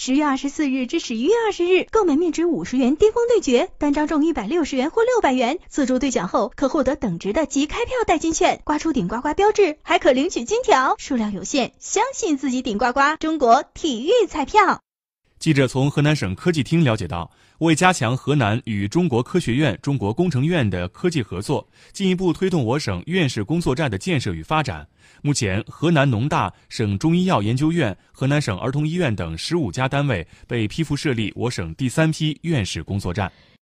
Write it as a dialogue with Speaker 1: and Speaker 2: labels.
Speaker 1: 十月二十四日至十一月二十日，购买面值五十元巅峰对决，单张中一百六十元或六百元，自助兑奖后可获得等值的即开票代金券，刮出顶呱呱标志，还可领取金条，数量有限，相信自己顶呱呱！中国体育彩票。
Speaker 2: 记者从河南省科技厅了解到，为加强河南与中国科学院、中国工程院的科技合作，进一步推动我省院士工作站的建设与发展，目前河南农大、省中医药研究院、河南省儿童医院等十五家单位被批复设立我省第三批院士工作站。